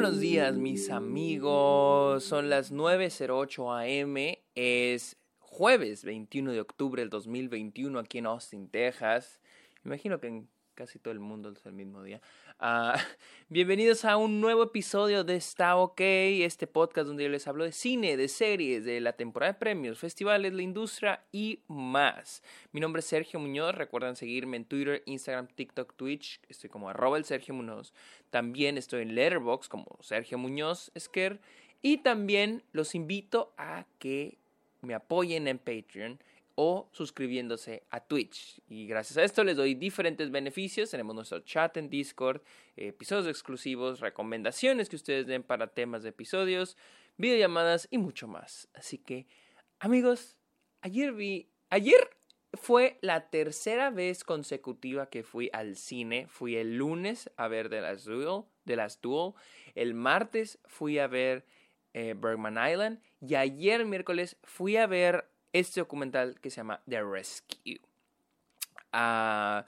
buenos días mis amigos, son las 9.08 am, es jueves 21 de octubre del 2021 aquí en Austin, Texas. Imagino que en casi todo el mundo es el mismo día. Ah, bienvenidos a un nuevo episodio de Está OK, este podcast donde yo les hablo de cine, de series, de la temporada de premios, festivales, la industria y más. Mi nombre es Sergio Muñoz, recuerden seguirme en Twitter, Instagram, TikTok, Twitch, estoy como arroba el Sergio Muñoz. También estoy en Letterboxd como Sergio Muñoz Esquer y también los invito a que me apoyen en Patreon o suscribiéndose a Twitch. Y gracias a esto les doy diferentes beneficios. Tenemos nuestro chat en Discord, episodios exclusivos, recomendaciones que ustedes den para temas de episodios, videollamadas y mucho más. Así que, amigos, ayer vi, ayer fue la tercera vez consecutiva que fui al cine. Fui el lunes a ver The Last Duel. El martes fui a ver eh, Bergman Island. Y ayer miércoles fui a ver este documental que se llama The Rescue. Ah,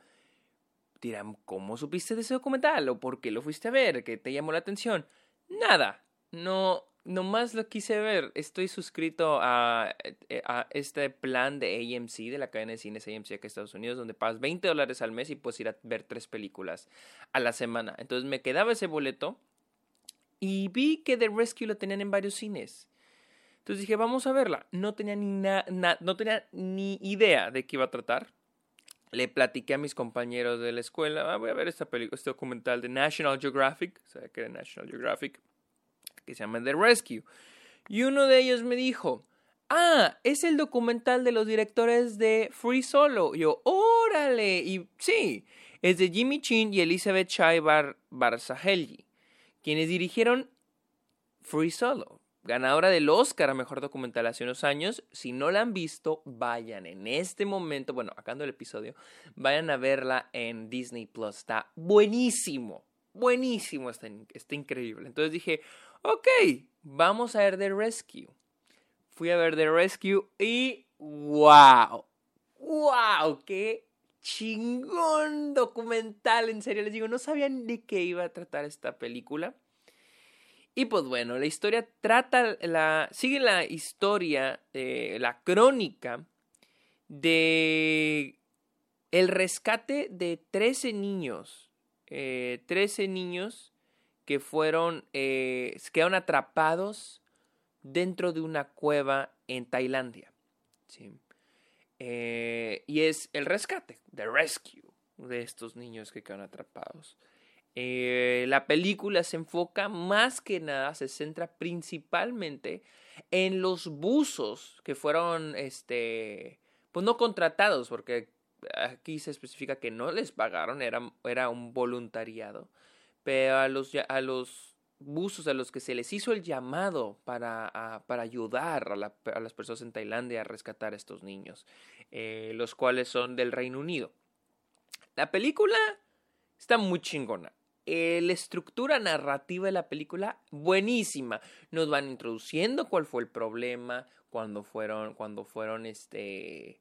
dirán, ¿cómo supiste de ese documental? ¿O por qué lo fuiste a ver? ¿Qué te llamó la atención? Nada. No, nomás lo quise ver. Estoy suscrito a, eh, este plan de AMC, de la cadena de cines AMC acá en Estados Unidos, donde pagas 20 dólares al mes y puedes ir a ver tres películas a la semana. Entonces me quedaba ese boleto y vi que The Rescue lo tenían en varios cines. Entonces dije, vamos a verla. No tenía ni, no tenía ni idea de qué iba a tratar. Le platiqué a mis compañeros de la escuela, ah, voy a ver esta película, este documental de National Geographic, o sea, que era National Geographic, que se llama The Rescue. Y uno de ellos me dijo, ah, es el documental de los directores de Free Solo. Yo, órale, y sí, es de Jimmy Chin y Elizabeth Chai Bar quienes dirigieron Free Solo ganadora del Oscar a Mejor Documental hace unos años. Si no la han visto, vayan en este momento, bueno, acabando el episodio, vayan a verla en Disney Plus. Está buenísimo, buenísimo, está, está increíble. Entonces dije, ok, vamos a ver The Rescue. Fui a ver The Rescue y wow, wow, qué chingón documental, en serio les digo, no sabían de qué iba a tratar esta película. Y pues bueno, la historia trata, la, sigue la historia, eh, la crónica de el rescate de 13 niños, eh, 13 niños que fueron, eh, quedaron atrapados dentro de una cueva en Tailandia. ¿sí? Eh, y es el rescate, the rescue de estos niños que quedaron atrapados. Eh, la película se enfoca más que nada, se centra principalmente en los buzos que fueron, este, pues no contratados, porque aquí se especifica que no les pagaron, era, era un voluntariado, pero a los, a los buzos a los que se les hizo el llamado para, para ayudar a, las personas en Tailandia a rescatar a estos niños, eh, los cuales son del Reino Unido. La película está muy chingona. Eh, la estructura narrativa de la película buenísima. Nos van introduciendo cuál fue el problema cuando fueron, cuando fueron, este,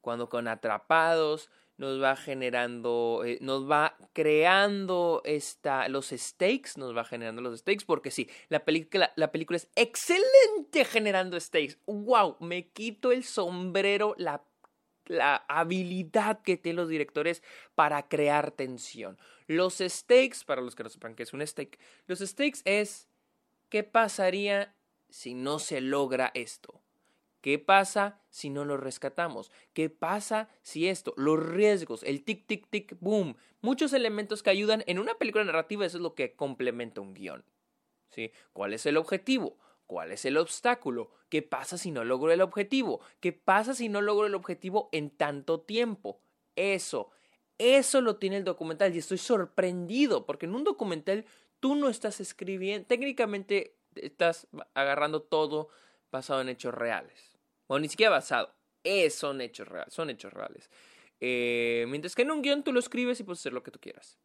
cuando con atrapados. Nos va generando, eh, nos va creando esta, los stakes, nos va generando los stakes, porque sí, la película, la película es excelente generando stakes. ¡Wow! Me quito el sombrero, la la habilidad que tienen los directores para crear tensión. Los stakes, para los que no sepan qué es un stake, los stakes es ¿qué pasaría si no se logra esto? ¿Qué pasa si no lo rescatamos? ¿Qué pasa si esto? Los riesgos, el tic, tic, tic, boom. Muchos elementos que ayudan en una película narrativa, eso es lo que complementa un guion. ¿Sí? ¿Cuál es el objetivo? ¿Cuál es el obstáculo? ¿Qué pasa si no logro el objetivo? ¿Qué pasa si no logro el objetivo en tanto tiempo? Eso, eso lo tiene el documental y estoy sorprendido porque en un documental tú no estás escribiendo, técnicamente estás agarrando todo basado en hechos reales. O ni siquiera basado, es, son hechos reales, son hechos reales. Eh, mientras que en un guion tú lo escribes y puedes hacer lo que tú quieras.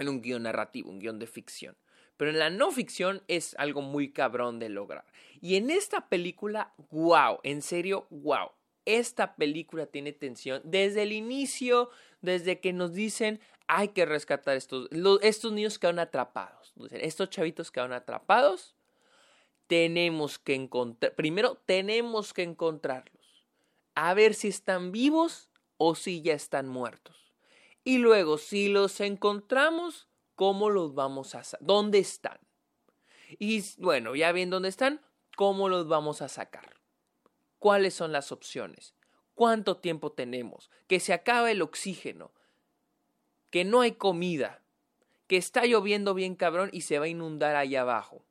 En un guion narrativo, un guion de ficción. Pero en la no ficción es algo muy cabrón de lograr. Y en esta película, wow, en serio, wow. Esta película tiene tensión desde el inicio, desde que nos dicen, hay que rescatar estos, estos niños que quedaron atrapados. Estos chavitos que quedaron atrapados, tenemos que encontrar, primero tenemos que encontrarlos, a ver si están vivos o si ya están muertos. Y luego, si los encontramos, ¿cómo los vamos a ¿Dónde están? Y bueno, ya bien dónde están, ¿cómo los vamos a sacar? ¿Cuáles son las opciones? ¿Cuánto tiempo tenemos? Que se acaba el oxígeno, que no hay comida, que está lloviendo bien cabrón y se va a inundar allá abajo.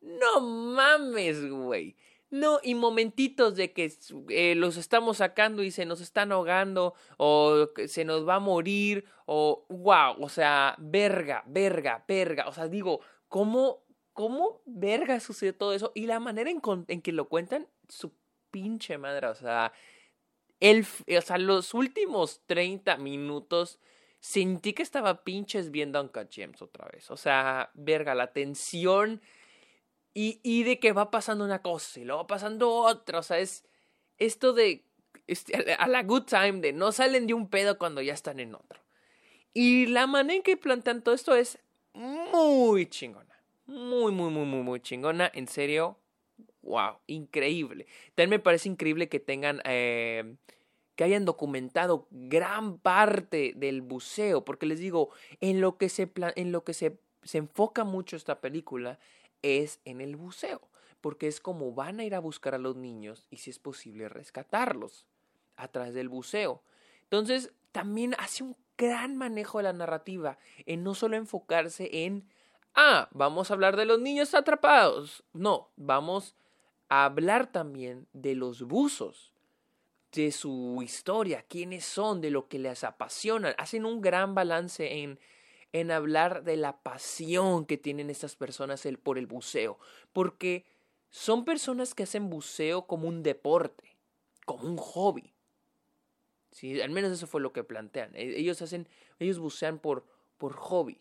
No mames, güey. No, y momentitos de que eh, los estamos sacando y se nos están ahogando, o se nos va a morir, o wow, o sea, verga, verga, verga. O sea, digo, ¿cómo, cómo verga sucede todo eso? Y la manera en, que lo cuentan, su pinche madre, o sea, el, o sea, los últimos 30 minutos sentí que estaba pinches viendo Uncut James otra vez. O sea, verga, la tensión y, y de que va pasando una cosa y luego va pasando otra. O sea, es esto de este, a la good time de no salen de un pedo cuando ya están en otro. Y la manera en que plantean todo esto es muy chingona. Muy, muy, muy, muy, muy chingona. En serio, wow, increíble. También me parece increíble que tengan, eh, que hayan documentado gran parte del buceo, porque les digo, en lo que se, en lo que se, se enfoca mucho esta película es en el buceo, porque es como van a ir a buscar a los niños y si es posible rescatarlos a través del buceo. Entonces, también hace un gran manejo de la narrativa en no solo enfocarse en, ah, vamos a hablar de los niños atrapados. No, vamos a hablar también de los buzos, de su historia, quiénes son, de lo que les apasiona. Hacen un gran balance en en hablar de la pasión que tienen estas personas por el buceo, porque son personas que hacen buceo como un deporte, como un hobby. ¿Sí? Al menos eso fue lo que plantean. E, ellos hacen, ellos bucean por, por hobby.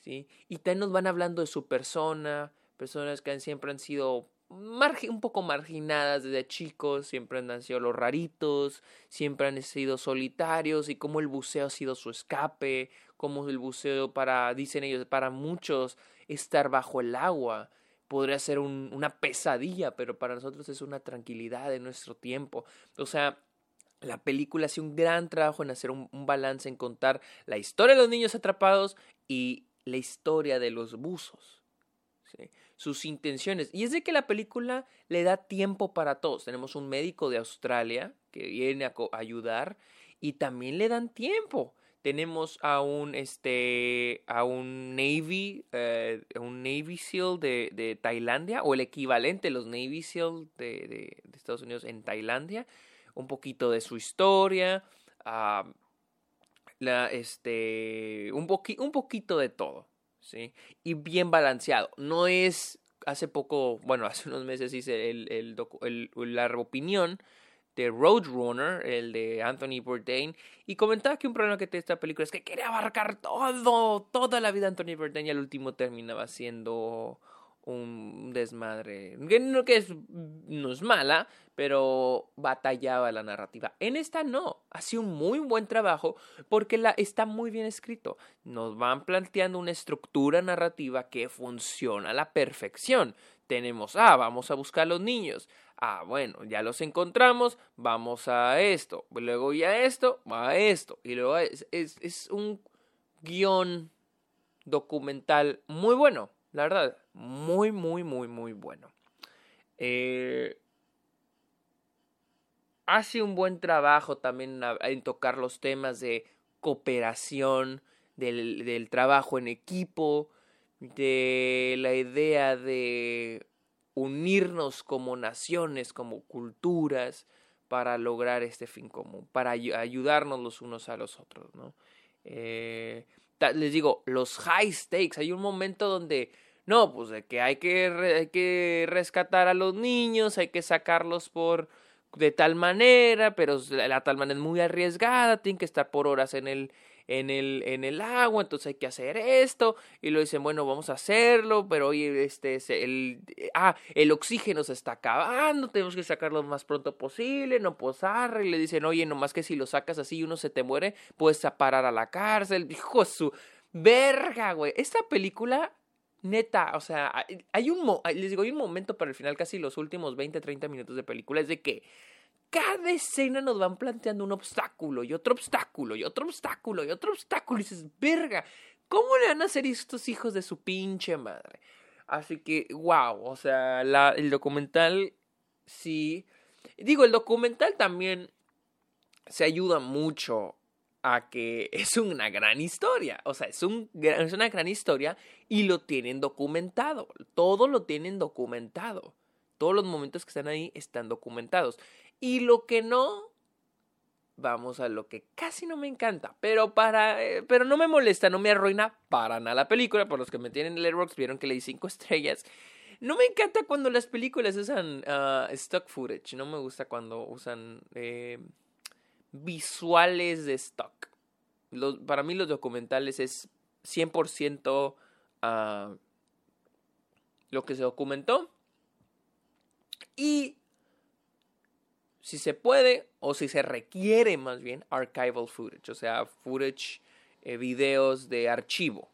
¿sí? Y también nos van hablando de su persona, personas que siempre han sido un poco marginadas desde chicos, siempre han sido los raritos, siempre han sido solitarios y cómo el buceo ha sido su escape, como el buceo para, dicen ellos, para muchos estar bajo el agua podría ser una pesadilla, pero para nosotros es una tranquilidad de nuestro tiempo. O sea, la película hace un gran trabajo en hacer un, balance, en contar la historia de los niños atrapados y la historia de los buzos. Sus intenciones. Y es de que la película le da tiempo para todos. Tenemos un médico de Australia que viene a ayudar y también le dan tiempo tenemos a un este a un Navy eh, un Navy SEAL de, de, Tailandia o el equivalente los Navy SEAL de, de, Estados Unidos en Tailandia un poquito de su historia ah, la, este un, un poquito de todo sí y bien balanceado. No es hace poco bueno hace unos meses hice el, el, la opinión de Roadrunner, el de Anthony Bourdain, y comentaba que un problema que tiene esta película es que quiere abarcar todo, toda la vida de Anthony Bourdain y al último terminaba siendo un desmadre, que no, que es, no es mala, pero batallaba la narrativa. En esta no, hace un muy buen trabajo porque la, está muy bien escrito. Nos van planteando una estructura narrativa que funciona a la perfección. Tenemos, ah, vamos a buscar a los niños. Ah, bueno, ya los encontramos, vamos a esto. Luego ya esto, a esto. Y luego es, es, es un guion documental muy bueno, la verdad. Muy, muy, muy, muy bueno. Eh, hace un buen trabajo también en tocar los temas de cooperación, del, trabajo en equipo, de la idea de unirnos como naciones, como culturas, para lograr este fin común, para ayudarnos los unos a los otros, ¿no? Eh, les digo, los high stakes, hay un momento donde, no, pues de que hay que, hay que rescatar a los niños, hay que sacarlos por de tal manera, pero la, tal manera es muy arriesgada, tienen que estar por horas en el, en el, en el agua, entonces hay que hacer esto, y lo dicen, bueno, vamos a hacerlo, pero oye, este, el, ah, el oxígeno se está acabando, tenemos que sacarlo lo más pronto posible, no posar, y le dicen, oye, nomás que si lo sacas así y uno se te muere, puedes parar a la cárcel, dijo su verga, güey, esta película Neta, o sea, hay un, les digo, hay un momento para el final, casi los últimos 20, 30 minutos de película, es de que cada escena nos van planteando un obstáculo y otro obstáculo y otro obstáculo y otro obstáculo. Y dices, verga, ¿cómo le van a hacer estos hijos de su pinche madre? Así que, wow, o sea, el documental sí. Digo, el documental también se ayuda mucho a que es una gran historia. O sea, es, un, es una gran historia y lo tienen documentado. Todo lo tienen documentado. Todos los momentos que están ahí están documentados. Y lo que no, vamos a lo que casi no me encanta, pero para, eh, pero no me molesta, no me arruina para nada la película. Por los que me tienen en Letterboxd vieron que le di cinco estrellas. No me encanta cuando las películas usan uh, stock footage. No me gusta cuando usan eh, visuales de stock. para mí los documentales es 100% uh, lo que se documentó. Y si se puede o si se requiere más bien archival footage, o sea, footage, eh, videos de archivo.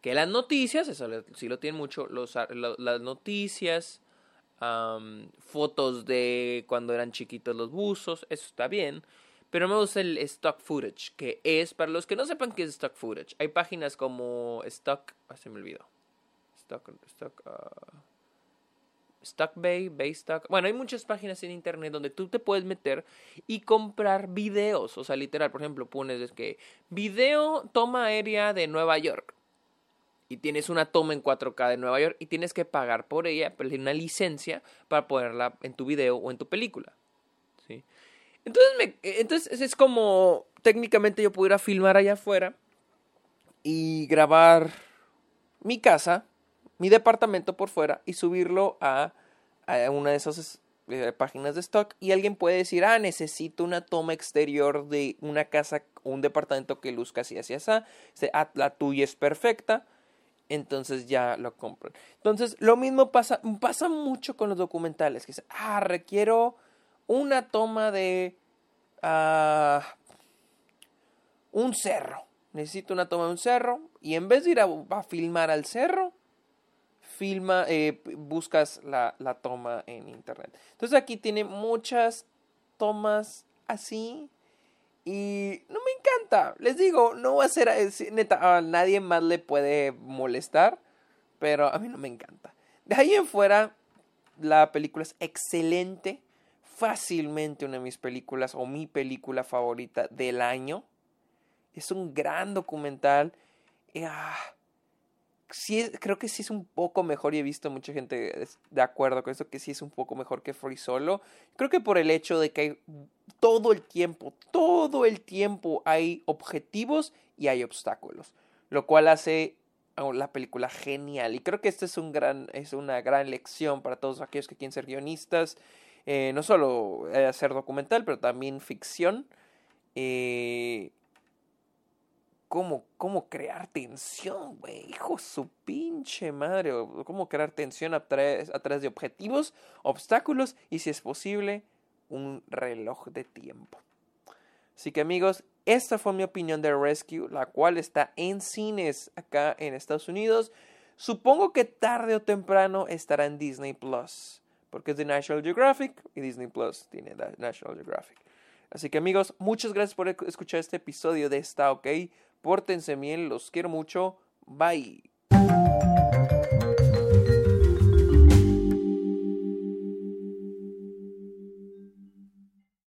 Que las noticias, eso sí lo tienen mucho, las noticias, fotos de cuando eran chiquitos los buzos, eso está bien. Pero me gusta el stock footage, que es, para los que no sepan qué es stock footage, hay páginas como stock, ah, se me olvidó. Stock, stock, uh, Stockbay, Baystock. Bueno, hay muchas páginas en internet donde tú te puedes meter y comprar videos. O sea, literal, por ejemplo, pones que video toma aérea de Nueva York. Y tienes una toma en 4K de Nueva York y tienes que pagar por ella una licencia para ponerla en tu video o en tu película. ¿sí? Entonces, me, entonces es como técnicamente yo pudiera filmar allá afuera y grabar mi casa mi departamento por fuera y subirlo a, una de esas eh, páginas de stock. Y alguien puede decir, ah, necesito una toma exterior de una casa un departamento que luzca así, así, así, ah, la tuya es perfecta, entonces ya lo compran. Entonces, lo mismo pasa, pasa mucho con los documentales, que es, ah, requiero una toma de ah, un cerro, necesito una toma de un cerro y en vez de ir a filmar al cerro, filma, eh, buscas la, la, toma en internet. Entonces aquí tiene muchas tomas así y no me encanta. Les digo, no va a ser, eh, neta, a nadie más le puede molestar, pero a mí no me encanta. De ahí en fuera, la película es excelente, fácilmente una de mis películas o mi película favorita del año. Es un gran documental. Ah, sí, creo que sí es un poco mejor y he visto mucha gente de acuerdo con esto, que sí es un poco mejor que Free Solo. Creo que por el hecho de que hay todo el tiempo, todo el tiempo hay objetivos y hay obstáculos, lo cual hace la película genial. Y creo que esta es, un gran, es una gran lección para todos aquellos que quieren ser guionistas, eh, no solo hacer documental, pero también ficción. Eh, cómo, cómo crear tensión, güey. Hijo su pinche madre. Cómo crear tensión a través, a través de objetivos, obstáculos y, si es posible, un reloj de tiempo. Así que amigos, esta fue mi opinión de Rescue, la cual está en cines acá en Estados Unidos. Supongo que tarde o temprano estará en Disney Plus, porque es de National Geographic y Disney Plus tiene National Geographic. Así que amigos, muchas gracias por escuchar este episodio de Está OK. Pórtense bien, los quiero mucho. Bye.